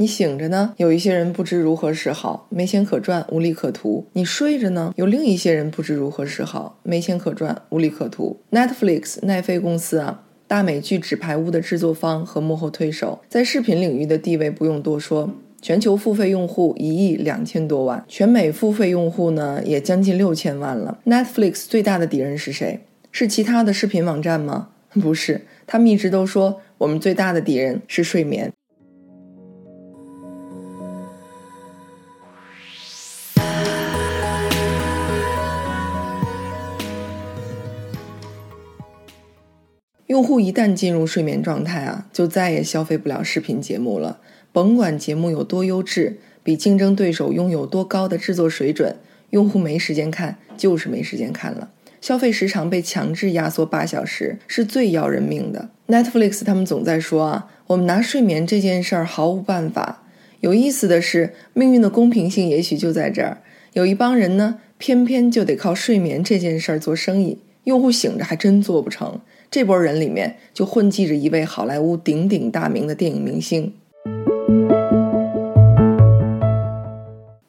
你醒着呢，有一些人不知如何是好，没钱可赚，无利可图；你睡着呢，有另一些人不知如何是好，没钱可赚，无利可图。Netflix 奈飞公司啊，大美剧《纸牌屋》的制作方和幕后推手，在视频领域的地位不用多说，全球付费用户一亿两千多万，全美付费用户呢也将近六千万了。Netflix 最大的敌人是谁？是其他的视频网站吗？不是，他们一直都说我们最大的敌人是睡眠。用户一旦进入睡眠状态啊，就再也消费不了视频节目了。甭管节目有多优质，比竞争对手拥有多高的制作水准，用户没时间看，就是没时间看了。消费时长被强制压缩八小时，是最要人命的。Netflix 他们总在说啊，我们拿睡眠这件事儿毫无办法。有意思的是，命运的公平性也许就在这儿。有一帮人呢，偏偏就得靠睡眠这件事儿做生意，用户醒着还真做不成。这波人里面就混迹着一位好莱坞鼎鼎大名的电影明星。《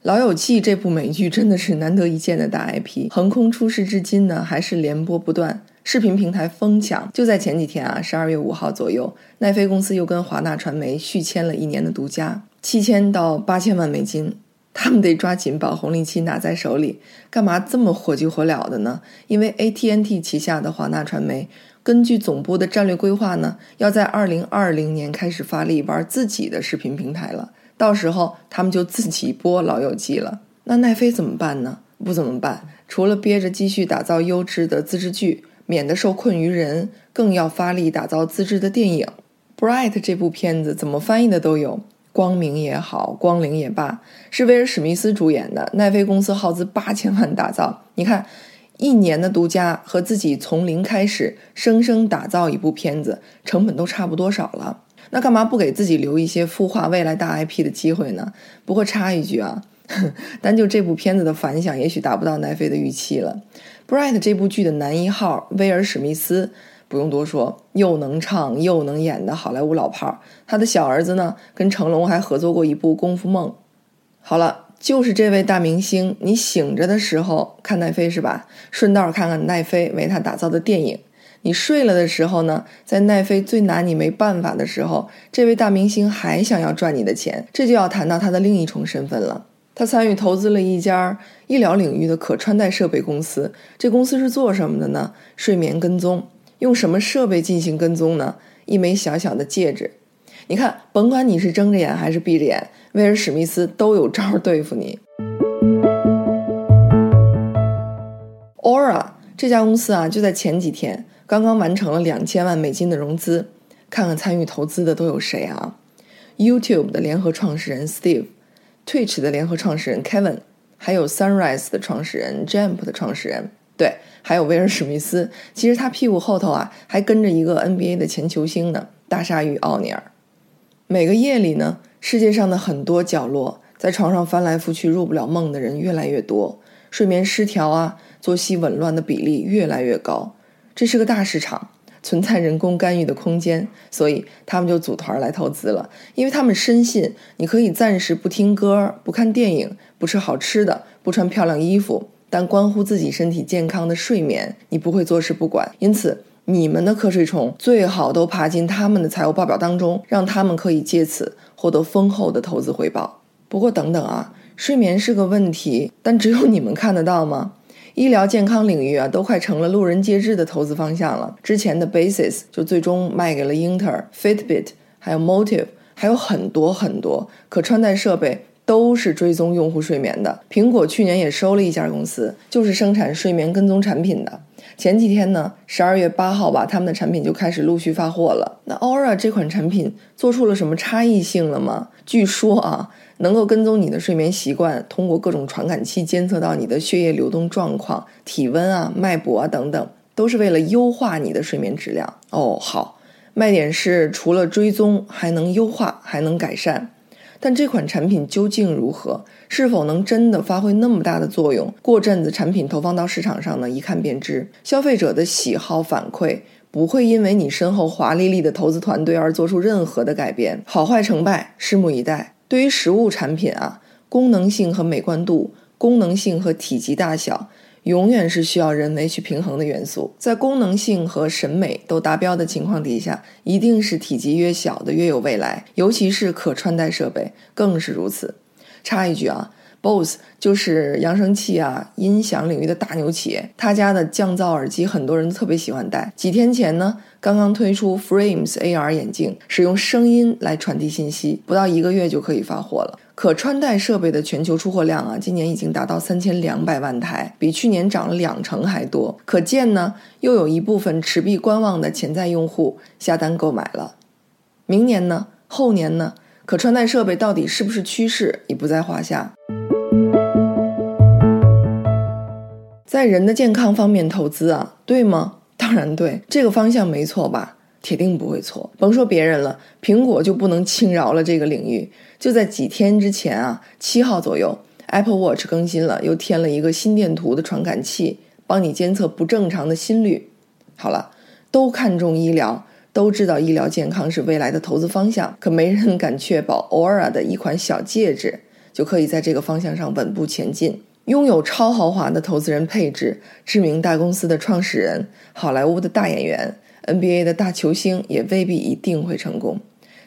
老友记》这部美剧真的是难得一见的大 IP，横空出世至今呢，还是连播不断，视频平台疯抢。就在前几天啊，十二月五号左右，奈飞公司又跟华纳传媒续签了一年的独家，七千到八千万美金。他们得抓紧把红利期拿在手里。干嘛这么火急火燎的呢？因为 AT&T 旗下的华纳传媒。根据总部的战略规划呢，要在二零二零年开始发力玩自己的视频平台了。到时候他们就自己播《老友记》了。那奈飞怎么办呢？不怎么办，除了憋着继续打造优质的自制剧，免得受困于人，更要发力打造自制的电影。《Bright》这部片子怎么翻译的都有，光明也好，光灵也罢，是威尔史密斯主演的。奈飞公司耗资八千万打造，你看。一年的独家和自己从零开始生生打造一部片子，成本都差不多少了。那干嘛不给自己留一些孵化未来大 IP 的机会呢？不过插一句啊，单就这部片子的反响，也许达不到奈飞的预期了。《Bright》这部剧的男一号威尔史密斯，不用多说，又能唱又能演的好莱坞老炮儿。他的小儿子呢，跟成龙还合作过一部《功夫梦》。好了。就是这位大明星，你醒着的时候看奈飞是吧？顺道看看奈飞为他打造的电影。你睡了的时候呢，在奈飞最拿你没办法的时候，这位大明星还想要赚你的钱，这就要谈到他的另一重身份了。他参与投资了一家医疗领域的可穿戴设备公司，这公司是做什么的呢？睡眠跟踪。用什么设备进行跟踪呢？一枚小小的戒指。你看，甭管你是睁着眼还是闭着眼，威尔史密斯都有招对付你。Aura 这家公司啊，就在前几天刚刚完成了两千万美金的融资。看看参与投资的都有谁啊？YouTube 的联合创始人 Steve，Twitch 的联合创始人 Kevin，还有 Sunrise 的创始人 Jump 的创始人，对，还有威尔史密斯。其实他屁股后头啊，还跟着一个 NBA 的前球星呢，大鲨鱼奥尼尔。每个夜里呢，世界上的很多角落，在床上翻来覆去入不了梦的人越来越多，睡眠失调啊，作息紊乱的比例越来越高。这是个大市场，存在人工干预的空间，所以他们就组团来投资了。因为他们深信，你可以暂时不听歌、不看电影、不吃好吃的、不穿漂亮衣服，但关乎自己身体健康的睡眠，你不会坐视不管。因此。你们的瞌睡虫最好都爬进他们的财务报表当中，让他们可以借此获得丰厚的投资回报。不过等等啊，睡眠是个问题，但只有你们看得到吗？医疗健康领域啊，都快成了路人皆知的投资方向了。之前的 Basis 就最终卖给了英特尔、Fitbit，还有 Motive，还有很多很多可穿戴设备。都是追踪用户睡眠的。苹果去年也收了一家公司，就是生产睡眠跟踪产品的。前几天呢，十二月八号吧，他们的产品就开始陆续发货了。那 Aura 这款产品做出了什么差异性了吗？据说啊，能够跟踪你的睡眠习惯，通过各种传感器监测到你的血液流动状况、体温啊、脉搏啊等等，都是为了优化你的睡眠质量。哦，好，卖点是除了追踪，还能优化，还能改善。但这款产品究竟如何？是否能真的发挥那么大的作用？过阵子产品投放到市场上呢，一看便知。消费者的喜好反馈不会因为你身后华丽丽的投资团队而做出任何的改变。好坏成败，拭目以待。对于实物产品啊，功能性和美观度、功能性和体积大小，永远是需要人为去平衡的元素。在功能性和审美都达标的情况底下，一定是体积越小的越有未来，尤其是可穿戴设备更是如此。插一句啊。BOSE 就是扬声器啊、音响领域的大牛企业，他家的降噪耳机很多人特别喜欢戴。几天前呢，刚刚推出 Frames AR 眼镜，使用声音来传递信息，不到一个月就可以发货了。可穿戴设备的全球出货量啊，今年已经达到三千两百万台，比去年涨了两成还多。可见呢，又有一部分持币观望的潜在用户下单购买了。明年呢？后年呢？可穿戴设备到底是不是趋势，已不在话下。在人的健康方面投资啊，对吗？当然对，这个方向没错吧？铁定不会错。甭说别人了，苹果就不能轻饶了这个领域。就在几天之前啊，七号左右，Apple Watch 更新了，又添了一个心电图的传感器，帮你监测不正常的心率。好了，都看重医疗。都知道医疗健康是未来的投资方向，可没人敢确保 Aura 的一款小戒指就可以在这个方向上稳步前进。拥有超豪华的投资人配置，知名大公司的创始人，好莱坞的大演员，NBA 的大球星，也未必一定会成功。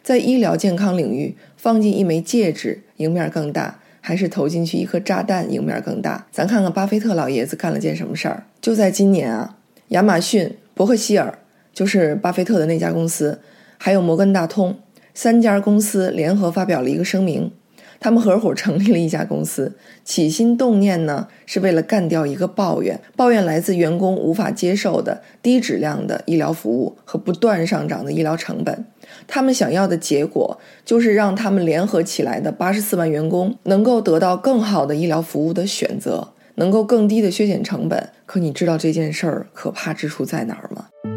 在医疗健康领域，放进一枚戒指，赢面更大，还是投进去一颗炸弹，赢面更大？咱看看巴菲特老爷子干了件什么事儿？就在今年啊，亚马逊、伯克希尔。就是巴菲特的那家公司，还有摩根大通三家公司联合发表了一个声明，他们合伙成立了一家公司，起心动念呢是为了干掉一个抱怨，抱怨来自员工无法接受的低质量的医疗服务和不断上涨的医疗成本。他们想要的结果就是让他们联合起来的八十四万员工能够得到更好的医疗服务的选择，能够更低的削减成本。可你知道这件事儿可怕之处在哪儿吗？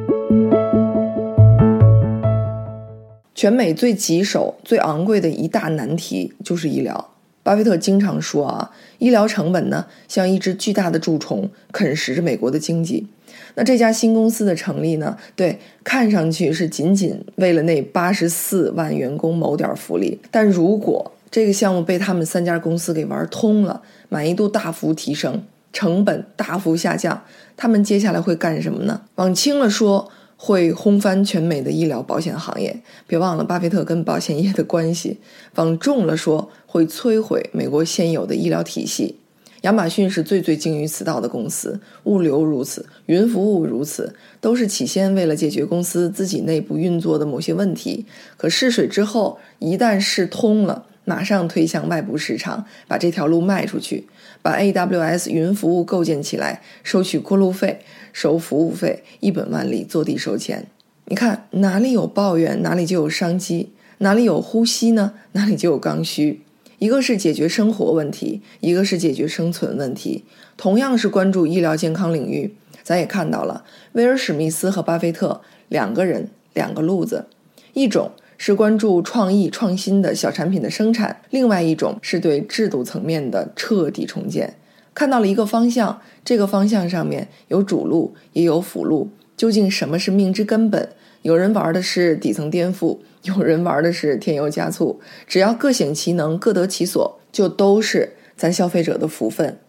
全美最棘手、最昂贵的一大难题就是医疗。巴菲特经常说啊，医疗成本呢像一只巨大的蛀虫，啃食着美国的经济。那这家新公司的成立呢，对，看上去是仅仅为了那八十四万员工谋点福利。但如果这个项目被他们三家公司给玩通了，满意度大幅提升，成本大幅下降，他们接下来会干什么呢？往轻了说。会轰翻全美的医疗保险行业，别忘了巴菲特跟保险业的关系。往重了说，会摧毁美国现有的医疗体系。亚马逊是最最精于此道的公司，物流如此，云服务如此，都是起先为了解决公司自己内部运作的某些问题。可试水之后，一旦试通了。马上推向外部市场，把这条路卖出去，把 AWS 云服务构建起来，收取过路费，收服务费，一本万利，坐地收钱。你看哪里有抱怨，哪里就有商机；哪里有呼吸呢，哪里就有刚需。一个是解决生活问题，一个是解决生存问题。同样是关注医疗健康领域，咱也看到了威尔史密斯和巴菲特两个人两个路子，一种。是关注创意创新的小产品的生产，另外一种是对制度层面的彻底重建。看到了一个方向，这个方向上面有主路也有辅路。究竟什么是命之根本？有人玩的是底层颠覆，有人玩的是添油加醋。只要各显其能，各得其所，就都是咱消费者的福分。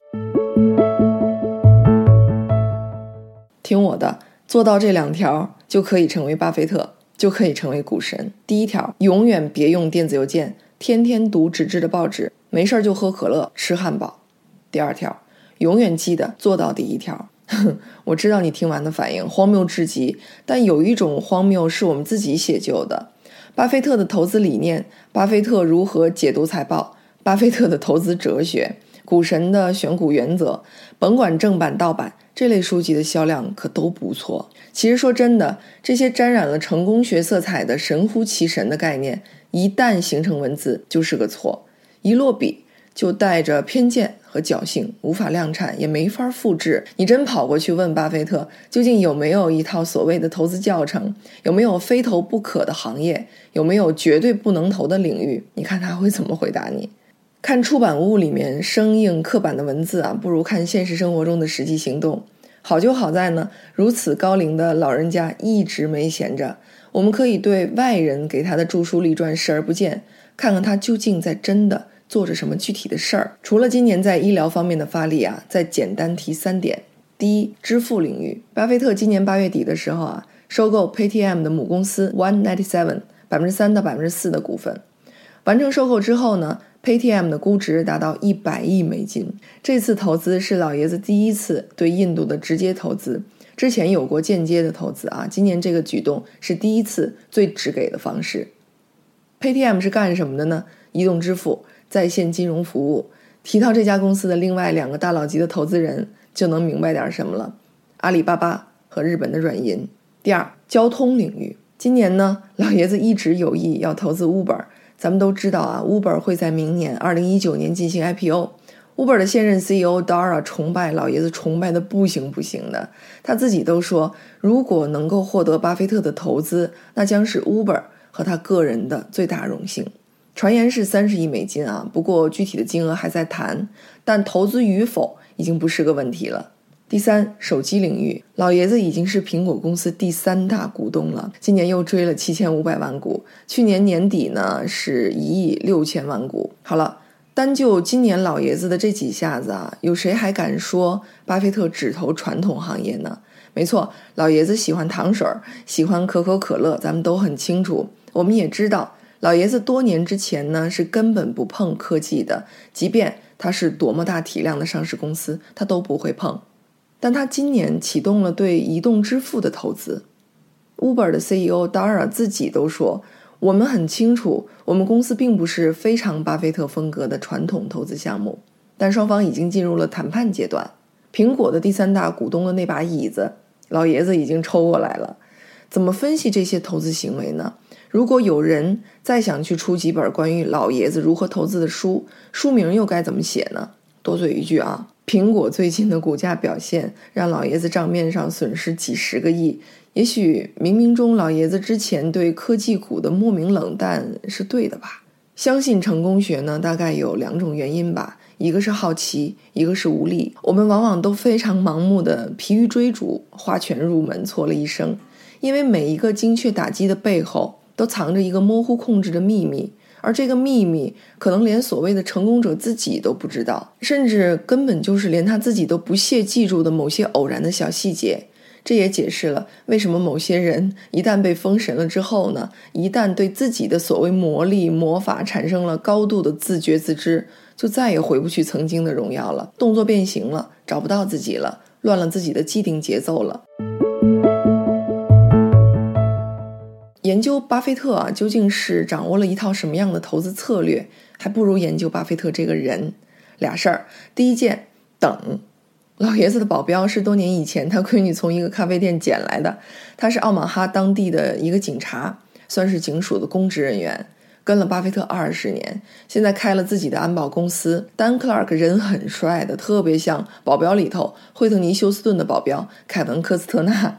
听我的，做到这两条就可以成为巴菲特。就可以成为股神。第一条，永远别用电子邮件，天天读纸质的报纸，没事儿就喝可乐、吃汉堡。第二条，永远记得做到第一条。我知道你听完的反应荒谬至极，但有一种荒谬是我们自己写就的。巴菲特的投资理念，巴菲特如何解读财报，巴菲特的投资哲学，股神的选股原则，甭管正版盗版。这类书籍的销量可都不错。其实说真的，这些沾染了成功学色彩的神乎其神的概念，一旦形成文字，就是个错。一落笔就带着偏见和侥幸，无法量产，也没法复制。你真跑过去问巴菲特，究竟有没有一套所谓的投资教程？有没有非投不可的行业？有没有绝对不能投的领域？你看他会怎么回答你？看出版物里面生硬刻板的文字啊，不如看现实生活中的实际行动。好就好在呢，如此高龄的老人家一直没闲着。我们可以对外人给他的著书立传视而不见，看看他究竟在真的做着什么具体的事儿。除了今年在医疗方面的发力啊，再简单提三点：第一，支付领域，巴菲特今年八月底的时候啊，收购 Paytm 的母公司 One Ninety Seven 百分之三到百分之四的股份。完成收购之后呢，Paytm 的估值达到一百亿美金。这次投资是老爷子第一次对印度的直接投资。之前有过间接的投资啊，今年这个举动是第一次最直给的方式。Paytm 是干什么的呢？移动支付、在线金融服务。提到这家公司的另外两个大佬级的投资人，就能明白点什么了：阿里巴巴和日本的软银。第二，交通领域，今年呢，老爷子一直有意要投资 Uber。咱们都知道啊，Uber 会在明年二零一九年进行 IPO。Uber 的现任 CEO Dara 崇拜老爷子，崇拜的不行不行的。他自己都说，如果能够获得巴菲特的投资，那将是 Uber 和他个人的最大荣幸。传言是三十亿美金啊，不过具体的金额还在谈。但投资与否已经不是个问题了。第三，手机领域，老爷子已经是苹果公司第三大股东了，今年又追了七千五百万股，去年年底呢是一亿六千万股。好了。单就今年老爷子的这几下子啊，有谁还敢说巴菲特只投传统行业呢？没错，老爷子喜欢糖水儿，喜欢可口可乐，咱们都很清楚。我们也知道，老爷子多年之前呢是根本不碰科技的，即便他是多么大体量的上市公司，他都不会碰。但他今年启动了对移动支付的投资，Uber 的 CEO Dara 自己都说。我们很清楚，我们公司并不是非常巴菲特风格的传统投资项目，但双方已经进入了谈判阶段。苹果的第三大股东的那把椅子，老爷子已经抽过来了。怎么分析这些投资行为呢？如果有人再想去出几本关于老爷子如何投资的书，书名又该怎么写呢？多嘴一句啊，苹果最近的股价表现让老爷子账面上损失几十个亿。也许冥冥中老爷子之前对科技股的莫名冷淡是对的吧？相信成功学呢，大概有两种原因吧，一个是好奇，一个是无力。我们往往都非常盲目的疲于追逐，花拳入门，错了一生。因为每一个精确打击的背后，都藏着一个模糊控制的秘密，而这个秘密可能连所谓的成功者自己都不知道，甚至根本就是连他自己都不屑记住的某些偶然的小细节。这也解释了为什么某些人一旦被封神了之后呢，一旦对自己的所谓魔力魔法产生了高度的自觉自知，就再也回不去曾经的荣耀了，动作变形了，找不到自己了，乱了自己的既定节奏了。研究巴菲特啊，究竟是掌握了一套什么样的投资策略，还不如研究巴菲特这个人。俩事儿，第一件，等。老爷子的保镖是多年以前他闺女从一个咖啡店捡来的，他是奥马哈当地的一个警察，算是警署的公职人员，跟了巴菲特二十年，现在开了自己的安保公司。丹克拉克人很帅的，特别像保镖里头惠特尼休斯顿的保镖凯文科斯特纳。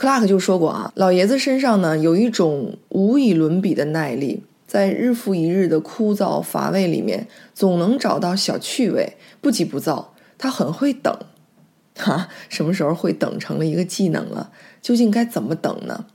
Clark 就说过啊，老爷子身上呢有一种无以伦比的耐力，在日复一日的枯燥乏味里面，总能找到小趣味，不急不躁，他很会等。哈，什么时候会等成了一个技能了？究竟该怎么等呢？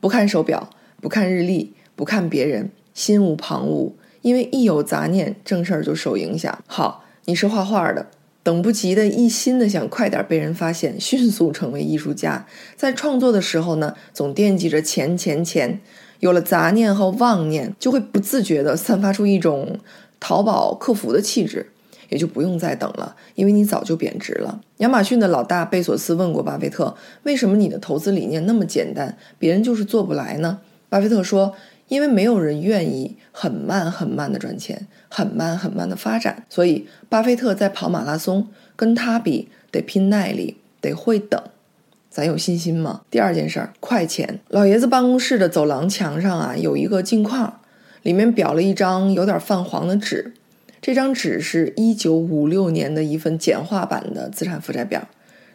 不看手表，不看日历，不看别人，心无旁骛，因为一有杂念，正事儿就受影响。好，你是画画的，等不及的一心的想快点被人发现，迅速成为艺术家。在创作的时候呢，总惦记着钱钱钱。有了杂念和妄念，就会不自觉地散发出一种淘宝客服的气质。也就不用再等了，因为你早就贬值了。亚马逊的老大贝索斯问过巴菲特：“为什么你的投资理念那么简单，别人就是做不来呢？”巴菲特说：“因为没有人愿意很慢很慢的赚钱，很慢很慢的发展。所以，巴菲特在跑马拉松，跟他比得拼耐力，得会等。咱有信心吗？”第二件事儿，快钱。老爷子办公室的走廊墙上啊，有一个镜框，里面裱了一张有点泛黄的纸。这张纸是一九五六年的一份简化版的资产负债表，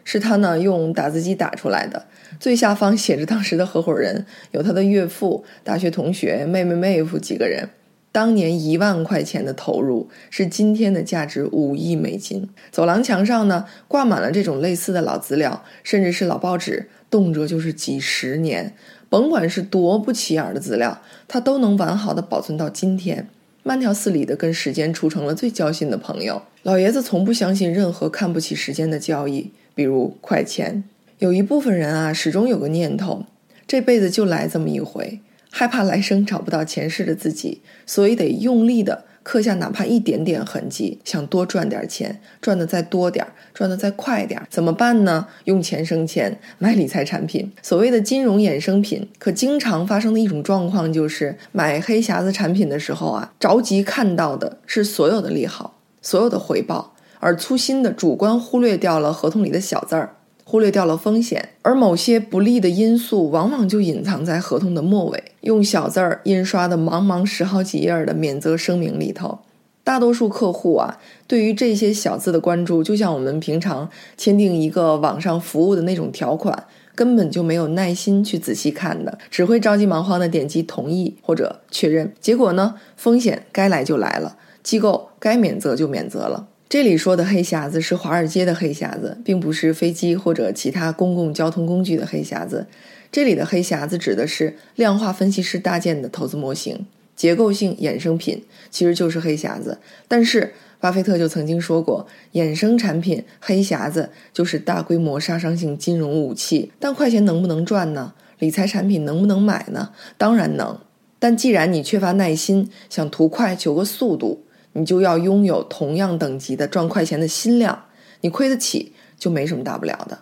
是他呢用打字机打出来的。最下方写着当时的合伙人，有他的岳父、大学同学、妹妹、妹夫几个人。当年一万块钱的投入是今天的价值五亿美金。走廊墙上呢挂满了这种类似的老资料，甚至是老报纸，动辄就是几十年。甭管是多不起眼的资料，他都能完好的保存到今天。慢条斯理地跟时间处成了最交心的朋友。老爷子从不相信任何看不起时间的交易，比如快钱。有一部分人啊，始终有个念头：这辈子就来这么一回，害怕来生找不到前世的自己，所以得用力的。刻下哪怕一点点痕迹，想多赚点钱，赚的再多点儿，赚的再快点儿，怎么办呢？用钱生钱，买理财产品，所谓的金融衍生品。可经常发生的一种状况就是，买黑匣子产品的时候啊，着急看到的是所有的利好，所有的回报，而粗心的主观忽略掉了合同里的小字儿。忽略掉了风险，而某些不利的因素往往就隐藏在合同的末尾，用小字儿印刷的茫茫十好几页的免责声明里头。大多数客户啊，对于这些小字的关注，就像我们平常签订一个网上服务的那种条款，根本就没有耐心去仔细看的，只会着急忙慌的点击同意或者确认。结果呢，风险该来就来了，机构该免责就免责了。这里说的黑匣子是华尔街的黑匣子，并不是飞机或者其他公共交通工具的黑匣子。这里的黑匣子指的是量化分析师搭建的投资模型、结构性衍生品，其实就是黑匣子。但是巴菲特就曾经说过，衍生产品黑匣子就是大规模杀伤性金融武器。但快钱能不能赚呢？理财产品能不能买呢？当然能。但既然你缺乏耐心，想图快求个速度。你就要拥有同样等级的赚快钱的心量，你亏得起就没什么大不了的。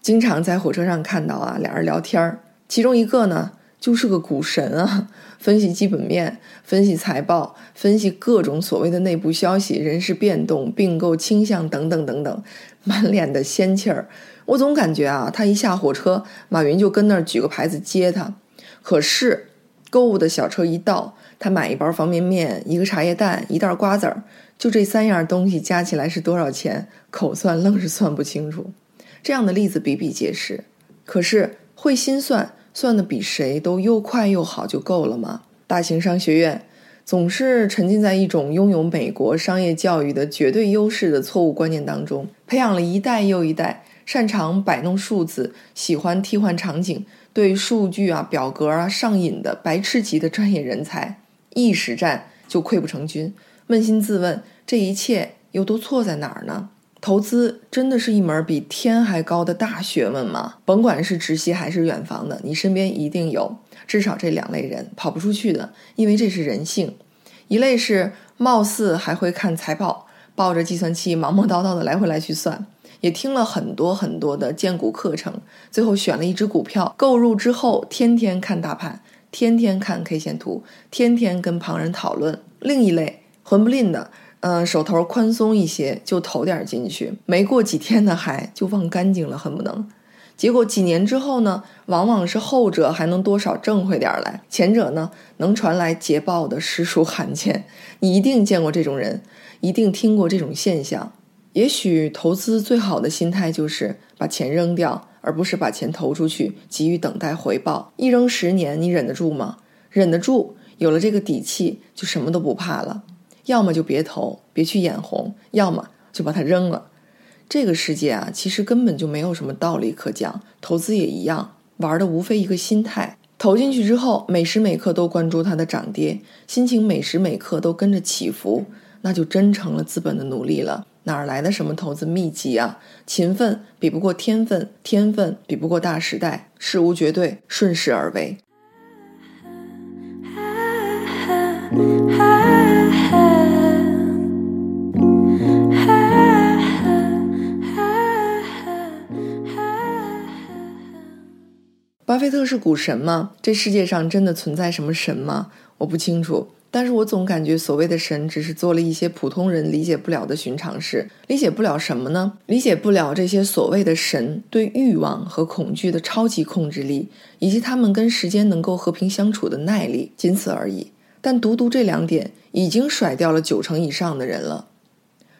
经常在火车上看到啊，俩人聊天儿，其中一个呢就是个股神啊，分析基本面、分析财报、分析各种所谓的内部消息、人事变动、并购倾向等等等等，满脸的仙气儿。我总感觉啊，他一下火车，马云就跟那儿举个牌子接他。可是。购物的小车一到，他买一包方便面，一个茶叶蛋，一袋瓜子儿，就这三样东西加起来是多少钱？口算愣是算不清楚。这样的例子比比皆是。可是会心算，算的比谁都又快又好就够了吗？大型商学院总是沉浸在一种拥有美国商业教育的绝对优势的错误观念当中，培养了一代又一代擅长摆弄数字、喜欢替换场景。对数据啊、表格啊上瘾的白痴级的专业人才，一实战就溃不成军。扪心自问，这一切又都错在哪儿呢？投资真的是一门比天还高的大学问吗？甭管是直系还是远房的，你身边一定有至少这两类人，跑不出去的，因为这是人性。一类是貌似还会看财报，抱着计算器忙忙叨叨的来回来去算。也听了很多很多的荐股课程，最后选了一只股票购入之后，天天看大盘，天天看 K 线图，天天跟旁人讨论。另一类混不吝的，嗯，手头宽松一些就投点进去，没过几天呢，还就忘干净了，恨不能。结果几年之后呢，往往是后者还能多少挣回点来，前者呢能传来捷报的实属罕见。你一定见过这种人，一定听过这种现象。也许投资最好的心态就是把钱扔掉，而不是把钱投出去，急于等待回报。一扔十年，你忍得住吗？忍得住，有了这个底气，就什么都不怕了。要么就别投，别去眼红；要么就把它扔了。这个世界啊，其实根本就没有什么道理可讲，投资也一样，玩的无非一个心态。投进去之后，每时每刻都关注它的涨跌，心情每时每刻都跟着起伏，那就真成了资本的奴隶了。哪来的什么投资秘籍啊？勤奋比不过天分，天分比不过大时代。事无绝对，顺势而为。巴菲特是股神吗？这世界上真的存在什么神吗？我不清楚。但是我总感觉所谓的神只是做了一些普通人理解不了的寻常事，理解不了什么呢？理解不了这些所谓的神对欲望和恐惧的超级控制力，以及他们跟时间能够和平相处的耐力，仅此而已。但独独这两点已经甩掉了九成以上的人了。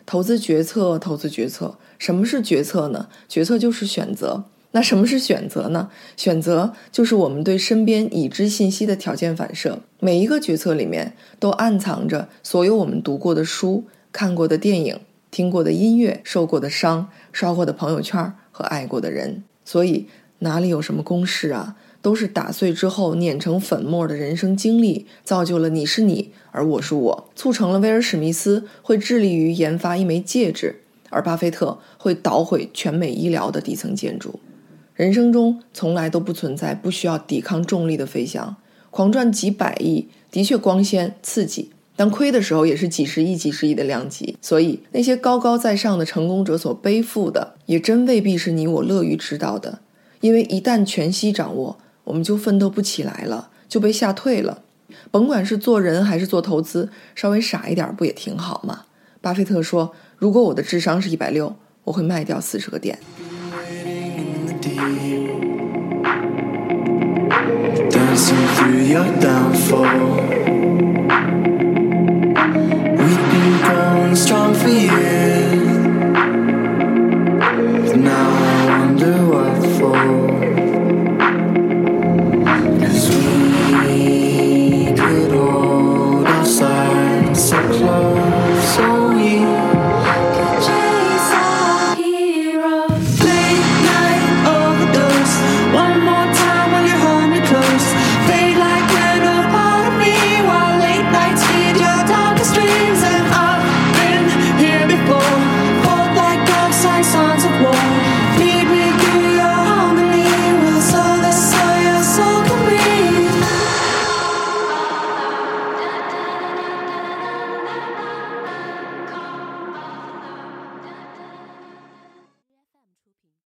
投资决策，投资决策，什么是决策呢？决策就是选择。那什么是选择呢？选择就是我们对身边已知信息的条件反射。每一个决策里面都暗藏着所有我们读过的书、看过的电影、听过的音乐、受过的伤、刷过的朋友圈和爱过的人。所以哪里有什么公式啊？都是打碎之后碾成粉末的人生经历，造就了你是你，而我是我，促成了威尔史密斯会致力于研发一枚戒指，而巴菲特会捣毁全美医疗的底层建筑。人生中从来都不存在不需要抵抗重力的飞翔，狂赚几百亿的确光鲜刺激，但亏的时候也是几十亿、几十亿的量级。所以那些高高在上的成功者所背负的，也真未必是你我乐于知道的。因为一旦全息掌握，我们就奋斗不起来了，就被吓退了。甭管是做人还是做投资，稍微傻一点不也挺好吗？巴菲特说：“如果我的智商是一百六，我会卖掉四十个点。” deep. Dancing through your downfall. We've been growing strong for years.